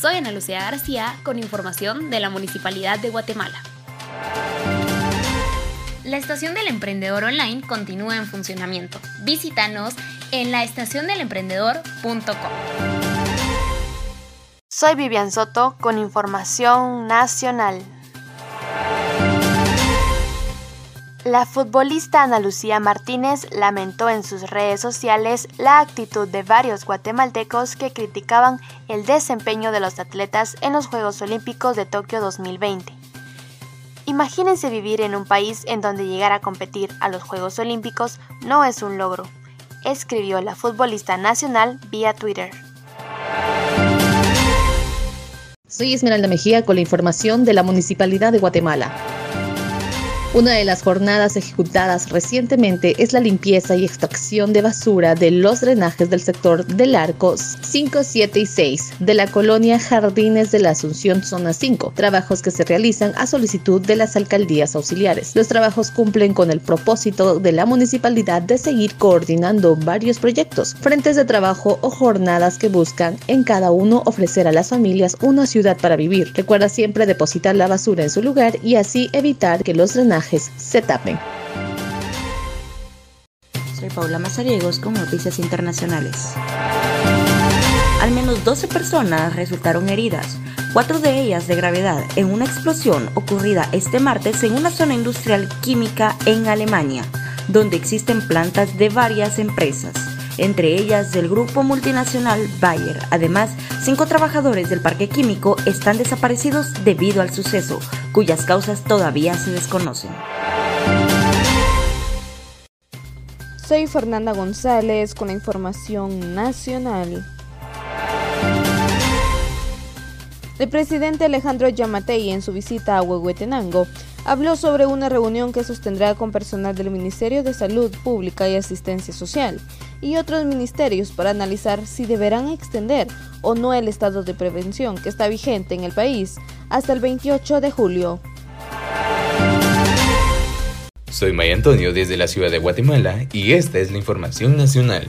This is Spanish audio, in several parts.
Soy Ana Lucía García con información de la Municipalidad de Guatemala. La estación del emprendedor online continúa en funcionamiento. Visítanos en laestaciondelemprendedor.com. Soy Vivian Soto con información nacional. La futbolista Ana Lucía Martínez lamentó en sus redes sociales la actitud de varios guatemaltecos que criticaban el desempeño de los atletas en los Juegos Olímpicos de Tokio 2020. Imagínense vivir en un país en donde llegar a competir a los Juegos Olímpicos no es un logro, escribió la futbolista nacional vía Twitter. Soy Esmeralda Mejía con la información de la Municipalidad de Guatemala. Una de las jornadas ejecutadas recientemente es la limpieza y extracción de basura de los drenajes del sector del Arcos 5, 7 y 6 de la colonia Jardines de la Asunción Zona 5, trabajos que se realizan a solicitud de las alcaldías auxiliares. Los trabajos cumplen con el propósito de la municipalidad de seguir coordinando varios proyectos, frentes de trabajo o jornadas que buscan en cada uno ofrecer a las familias una ciudad para vivir. Recuerda siempre depositar la basura en su lugar y así evitar que los drenajes se tapen. Soy Paula Mazariegos con Noticias Internacionales. Al menos 12 personas resultaron heridas, cuatro de ellas de gravedad, en una explosión ocurrida este martes en una zona industrial química en Alemania, donde existen plantas de varias empresas entre ellas del grupo multinacional Bayer. Además, cinco trabajadores del parque químico están desaparecidos debido al suceso, cuyas causas todavía se desconocen. Soy Fernanda González con la información nacional. El presidente Alejandro Yamatei en su visita a Huehuetenango habló sobre una reunión que sostendrá con personal del Ministerio de Salud Pública y Asistencia Social y otros ministerios para analizar si deberán extender o no el estado de prevención que está vigente en el país hasta el 28 de julio. Soy Maya Antonio desde la ciudad de Guatemala y esta es la información nacional.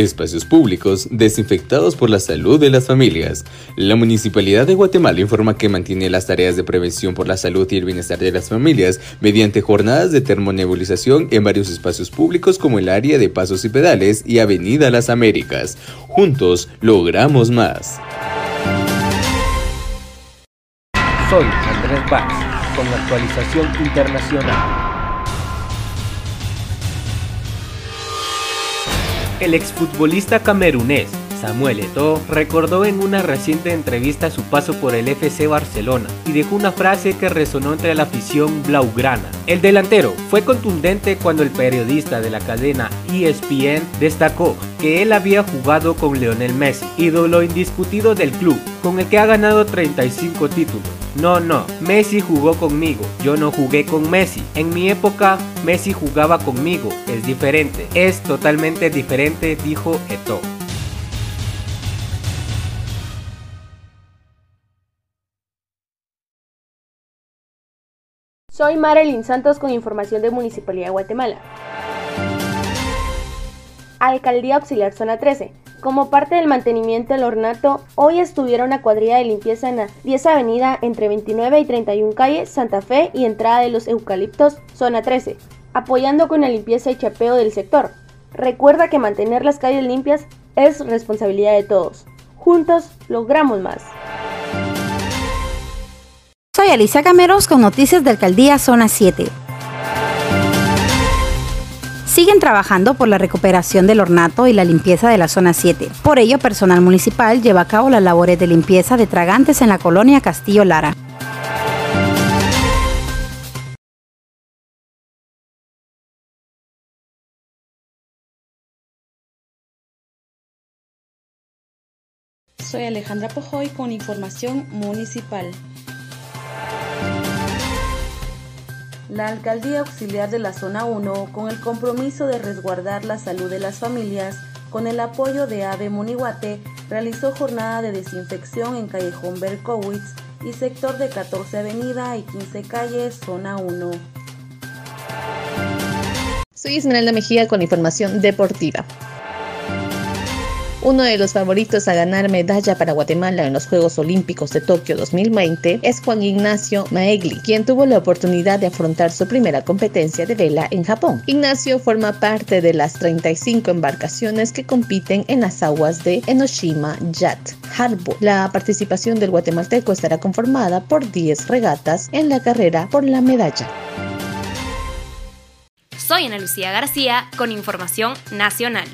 Espacios públicos desinfectados por la salud de las familias. La Municipalidad de Guatemala informa que mantiene las tareas de prevención por la salud y el bienestar de las familias mediante jornadas de termonebulización en varios espacios públicos como el área de Pasos y Pedales y Avenida Las Américas. Juntos logramos más. Soy Andrés Bax con la actualización internacional. El exfutbolista camerunés Samuel Eto'o recordó en una reciente entrevista su paso por el FC Barcelona y dejó una frase que resonó entre la afición blaugrana. El delantero fue contundente cuando el periodista de la cadena ESPN destacó que él había jugado con Lionel Messi, ídolo indiscutido del club, con el que ha ganado 35 títulos. No, no, Messi jugó conmigo, yo no jugué con Messi. En mi época, Messi jugaba conmigo, es diferente, es totalmente diferente, dijo Eto'o. Soy Marilyn Santos con información de Municipalidad de Guatemala. Alcaldía Auxiliar Zona 13. Como parte del mantenimiento del ornato, hoy estuvieron una cuadrilla de limpieza en la 10 Avenida entre 29 y 31 Calle, Santa Fe y entrada de los Eucaliptos, Zona 13, apoyando con la limpieza y chapeo del sector. Recuerda que mantener las calles limpias es responsabilidad de todos. Juntos logramos más. Soy Alicia Cameros con noticias de Alcaldía Zona 7. Siguen trabajando por la recuperación del ornato y la limpieza de la zona 7. Por ello, personal municipal lleva a cabo las labores de limpieza de tragantes en la colonia Castillo Lara. Soy Alejandra Pojoy con información municipal. La Alcaldía Auxiliar de la Zona 1, con el compromiso de resguardar la salud de las familias, con el apoyo de AVE Monihuate, realizó jornada de desinfección en Callejón Berkowitz y sector de 14 Avenida y 15 Calles, Zona 1. Soy Esmeralda Mejía con información deportiva. Uno de los favoritos a ganar medalla para Guatemala en los Juegos Olímpicos de Tokio 2020 es Juan Ignacio Maegli, quien tuvo la oportunidad de afrontar su primera competencia de vela en Japón. Ignacio forma parte de las 35 embarcaciones que compiten en las aguas de Enoshima Yacht Harbor. La participación del guatemalteco estará conformada por 10 regatas en la carrera por la medalla. Soy Ana Lucía García con información nacional.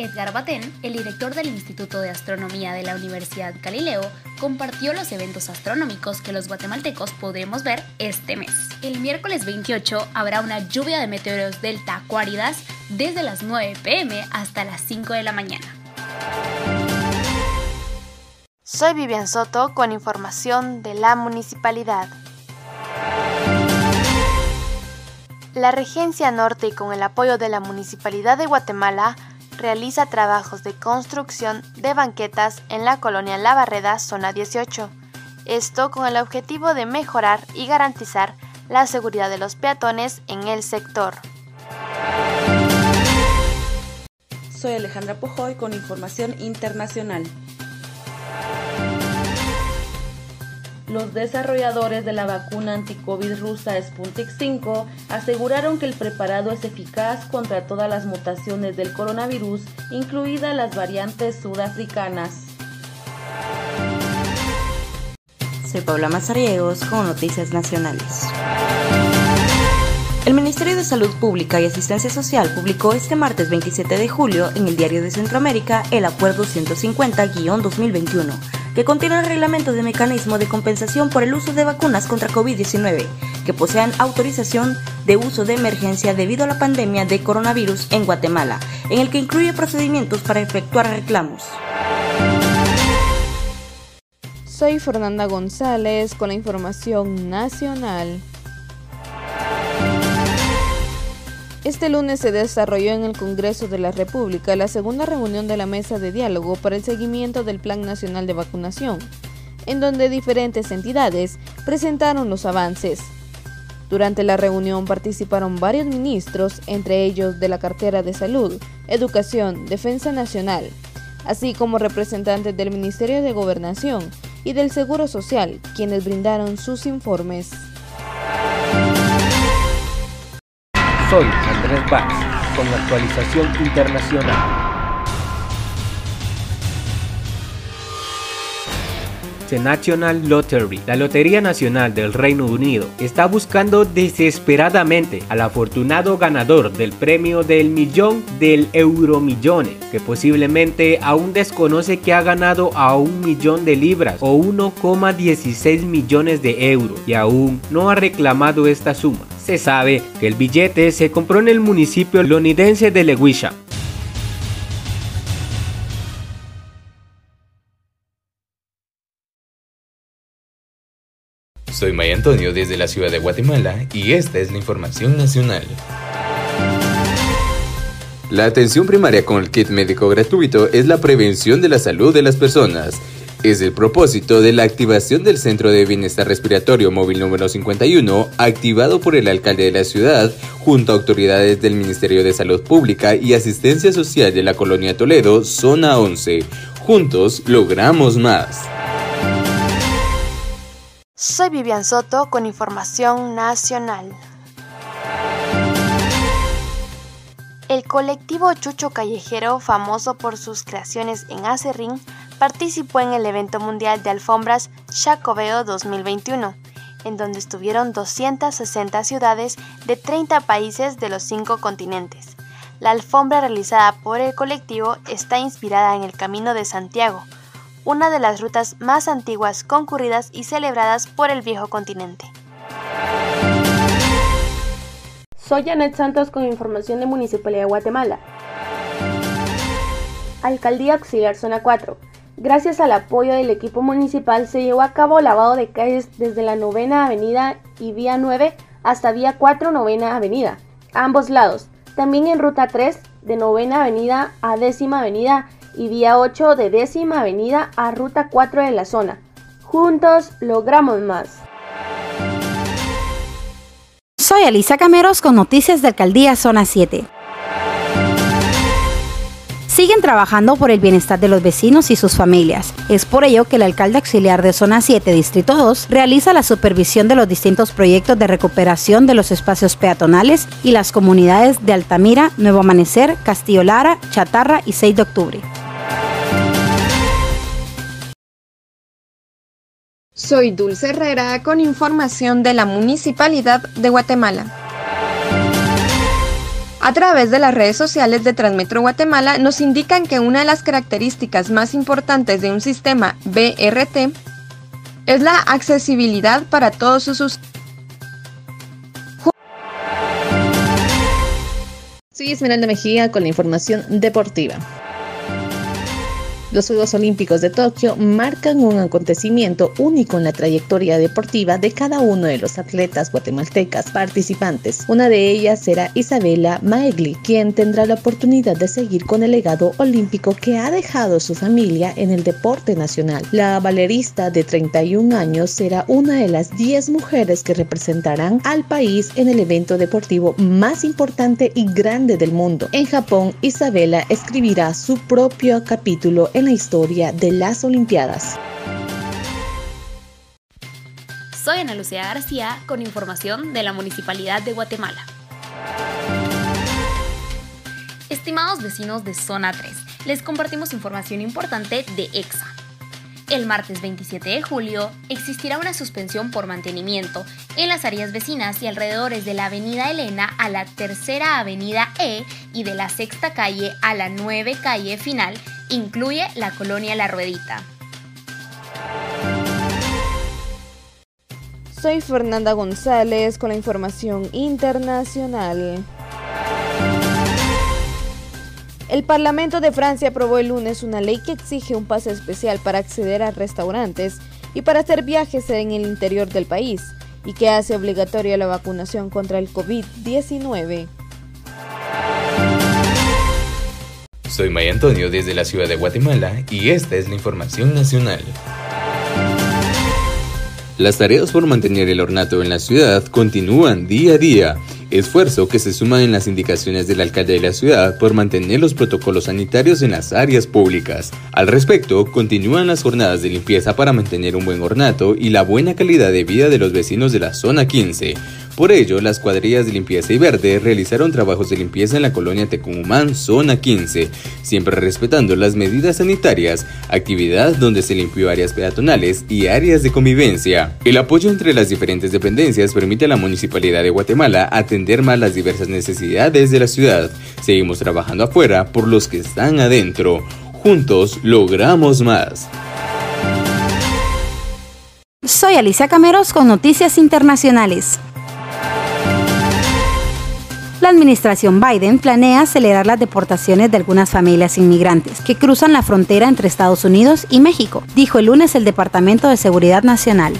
Edgar Batén, el director del Instituto de Astronomía de la Universidad Galileo, compartió los eventos astronómicos que los guatemaltecos podremos ver este mes. El miércoles 28 habrá una lluvia de meteoros delta acuáridas desde las 9 pm hasta las 5 de la mañana. Soy Vivian Soto con información de la municipalidad. La Regencia Norte y con el apoyo de la Municipalidad de Guatemala realiza trabajos de construcción de banquetas en la colonia La Barreda, zona 18. Esto con el objetivo de mejorar y garantizar la seguridad de los peatones en el sector. Soy Alejandra Pojoy con información internacional. Los desarrolladores de la vacuna anticovid rusa Sputnik 5 aseguraron que el preparado es eficaz contra todas las mutaciones del coronavirus, incluidas las variantes sudafricanas. Soy Paula Mazariegos con Noticias Nacionales. El Ministerio de Salud Pública y Asistencia Social publicó este martes 27 de julio en el Diario de Centroamérica el Acuerdo 150-2021 que contiene el reglamento de mecanismo de compensación por el uso de vacunas contra COVID-19 que posean autorización de uso de emergencia debido a la pandemia de coronavirus en Guatemala, en el que incluye procedimientos para efectuar reclamos. Soy Fernanda González con la información nacional. Este lunes se desarrolló en el Congreso de la República la segunda reunión de la Mesa de Diálogo para el seguimiento del Plan Nacional de Vacunación, en donde diferentes entidades presentaron los avances. Durante la reunión participaron varios ministros, entre ellos de la cartera de Salud, Educación, Defensa Nacional, así como representantes del Ministerio de Gobernación y del Seguro Social, quienes brindaron sus informes. Soy Andrés Bax con la actualización internacional. The National Lottery, la Lotería Nacional del Reino Unido, está buscando desesperadamente al afortunado ganador del premio del millón del Euromillones, que posiblemente aún desconoce que ha ganado a un millón de libras o 1,16 millones de euros y aún no ha reclamado esta suma. Se sabe que el billete se compró en el municipio lonidense de Lewisham. Soy Maya Antonio desde la ciudad de Guatemala y esta es la información nacional. La atención primaria con el kit médico gratuito es la prevención de la salud de las personas es el propósito de la activación del Centro de Bienestar Respiratorio Móvil número 51, activado por el alcalde de la ciudad, junto a autoridades del Ministerio de Salud Pública y Asistencia Social de la Colonia Toledo, Zona 11. Juntos logramos más. Soy Vivian Soto con información nacional. El colectivo Chucho Callejero, famoso por sus creaciones en Acerrín, participó en el evento mundial de alfombras Chacobeo 2021, en donde estuvieron 260 ciudades de 30 países de los cinco continentes. La alfombra realizada por el colectivo está inspirada en el Camino de Santiago, una de las rutas más antiguas, concurridas y celebradas por el viejo continente. Soy Janet Santos con información de Municipalidad de Guatemala. Alcaldía Auxiliar Zona 4. Gracias al apoyo del equipo municipal se llevó a cabo lavado de calles desde la novena avenida y vía 9 hasta vía 4 novena avenida, ambos lados. También en ruta 3 de novena avenida a décima avenida y vía 8 de décima avenida a ruta 4 de la zona. Juntos logramos más. Soy Elisa Cameros con noticias de Alcaldía Zona 7. Siguen trabajando por el bienestar de los vecinos y sus familias. Es por ello que el alcalde auxiliar de Zona 7, Distrito 2, realiza la supervisión de los distintos proyectos de recuperación de los espacios peatonales y las comunidades de Altamira, Nuevo Amanecer, Castillo Lara, Chatarra y 6 de octubre. Soy Dulce Herrera con información de la Municipalidad de Guatemala. A través de las redes sociales de Transmetro Guatemala nos indican que una de las características más importantes de un sistema BRT es la accesibilidad para todos sus usuarios. Soy Esmeralda Mejía con la información deportiva. Los Juegos Olímpicos de Tokio marcan un acontecimiento único en la trayectoria deportiva de cada uno de los atletas guatemaltecas participantes. Una de ellas será Isabela Maegli, quien tendrá la oportunidad de seguir con el legado olímpico que ha dejado su familia en el deporte nacional. La valerista de 31 años será una de las 10 mujeres que representarán al país en el evento deportivo más importante y grande del mundo. En Japón, Isabela escribirá su propio capítulo la historia de las Olimpiadas. Soy Ana Lucía García con información de la Municipalidad de Guatemala. Estimados vecinos de Zona 3, les compartimos información importante de EXA. El martes 27 de julio existirá una suspensión por mantenimiento en las áreas vecinas y alrededores de la Avenida Elena a la Tercera Avenida E y de la Sexta Calle a la 9 Calle Final incluye la colonia La Ruedita. Soy Fernanda González con la información internacional. El Parlamento de Francia aprobó el lunes una ley que exige un pase especial para acceder a restaurantes y para hacer viajes en el interior del país y que hace obligatoria la vacunación contra el COVID-19. Soy Maya Antonio desde la ciudad de Guatemala y esta es la información nacional. Las tareas por mantener el ornato en la ciudad continúan día a día, esfuerzo que se suma en las indicaciones del alcalde de la ciudad por mantener los protocolos sanitarios en las áreas públicas. Al respecto, continúan las jornadas de limpieza para mantener un buen ornato y la buena calidad de vida de los vecinos de la zona 15, por ello, las cuadrillas de limpieza y verde realizaron trabajos de limpieza en la colonia Tecumumán, zona 15, siempre respetando las medidas sanitarias, actividad donde se limpió áreas peatonales y áreas de convivencia. El apoyo entre las diferentes dependencias permite a la Municipalidad de Guatemala atender más las diversas necesidades de la ciudad. Seguimos trabajando afuera por los que están adentro. Juntos logramos más. Soy Alicia Cameros con Noticias Internacionales. La administración Biden planea acelerar las deportaciones de algunas familias inmigrantes que cruzan la frontera entre Estados Unidos y México, dijo el lunes el Departamento de Seguridad Nacional.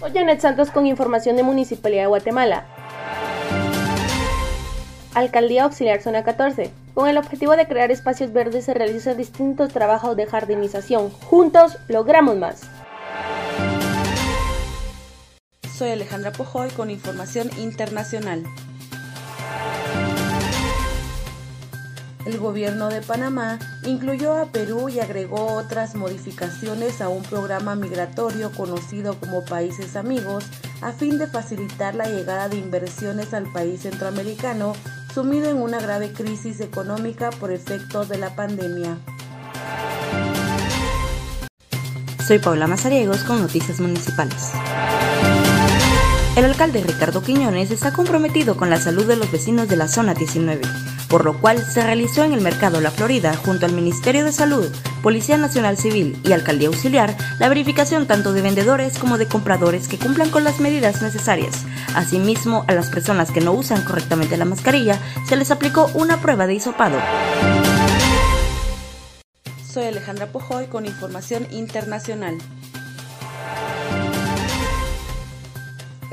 Soy Janet Santos con información de Municipalidad de Guatemala. Alcaldía Auxiliar Zona 14. Con el objetivo de crear espacios verdes se realizan distintos trabajos de jardinización. Juntos logramos más. Soy Alejandra Pojoy con información internacional. El gobierno de Panamá incluyó a Perú y agregó otras modificaciones a un programa migratorio conocido como Países Amigos a fin de facilitar la llegada de inversiones al país centroamericano sumido en una grave crisis económica por efectos de la pandemia. Soy Paula Mazariegos con Noticias Municipales. El alcalde Ricardo Quiñones está comprometido con la salud de los vecinos de la zona 19 por lo cual se realizó en el Mercado La Florida, junto al Ministerio de Salud, Policía Nacional Civil y Alcaldía Auxiliar, la verificación tanto de vendedores como de compradores que cumplan con las medidas necesarias. Asimismo, a las personas que no usan correctamente la mascarilla, se les aplicó una prueba de hisopado. Soy Alejandra Pojoy con información internacional.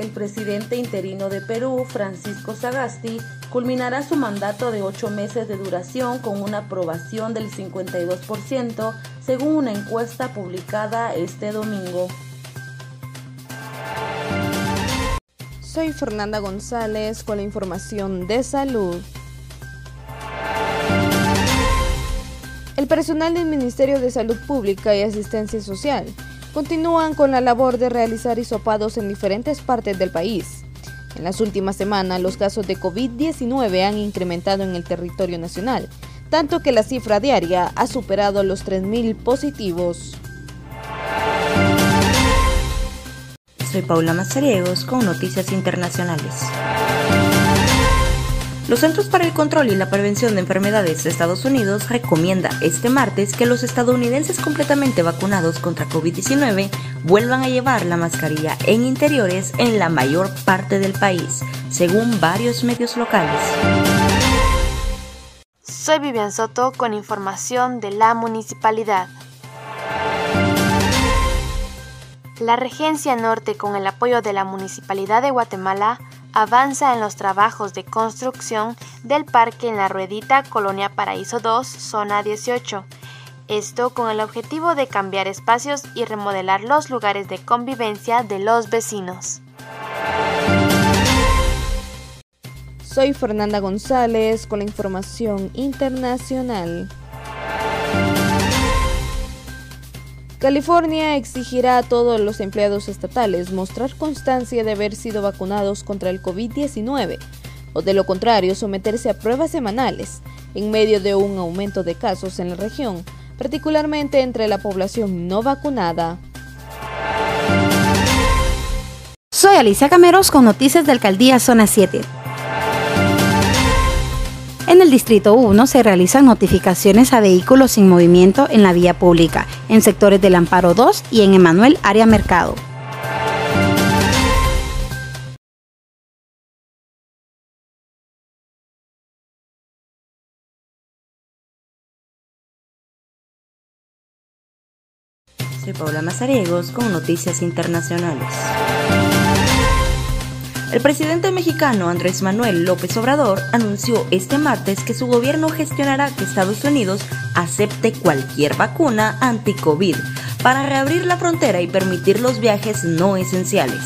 el presidente interino de Perú, Francisco Sagasti, culminará su mandato de ocho meses de duración con una aprobación del 52%, según una encuesta publicada este domingo. Soy Fernanda González con la información de salud. El personal del Ministerio de Salud Pública y Asistencia Social continúan con la labor de realizar hisopados en diferentes partes del país. En las últimas semanas, los casos de COVID-19 han incrementado en el territorio nacional, tanto que la cifra diaria ha superado los 3.000 positivos. Soy Paula Mazariegos con Noticias Internacionales. Los Centros para el Control y la Prevención de Enfermedades de Estados Unidos recomienda este martes que los estadounidenses completamente vacunados contra COVID-19 vuelvan a llevar la mascarilla en interiores en la mayor parte del país, según varios medios locales. Soy Vivian Soto con información de la municipalidad. La Regencia Norte, con el apoyo de la Municipalidad de Guatemala, avanza en los trabajos de construcción del parque en la Ruedita Colonia Paraíso 2, zona 18. Esto con el objetivo de cambiar espacios y remodelar los lugares de convivencia de los vecinos. Soy Fernanda González con la información internacional. California exigirá a todos los empleados estatales mostrar constancia de haber sido vacunados contra el COVID-19 o de lo contrario someterse a pruebas semanales en medio de un aumento de casos en la región, particularmente entre la población no vacunada. Soy Alicia Cameros con noticias de Alcaldía Zona 7. En el Distrito 1 se realizan notificaciones a vehículos sin movimiento en la vía pública, en sectores del Amparo 2 y en Emanuel Área Mercado. Soy Paula Mazariegos con Noticias Internacionales. El presidente mexicano Andrés Manuel López Obrador anunció este martes que su gobierno gestionará que Estados Unidos acepte cualquier vacuna anti-COVID para reabrir la frontera y permitir los viajes no esenciales.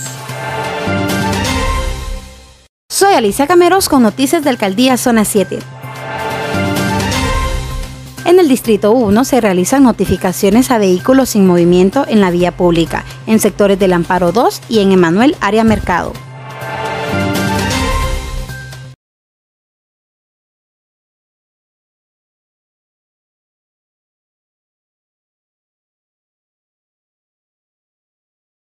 Soy Alicia Cameros con noticias de Alcaldía Zona 7. En el Distrito 1 se realizan notificaciones a vehículos sin movimiento en la vía pública, en sectores del Amparo 2 y en Emanuel Área Mercado.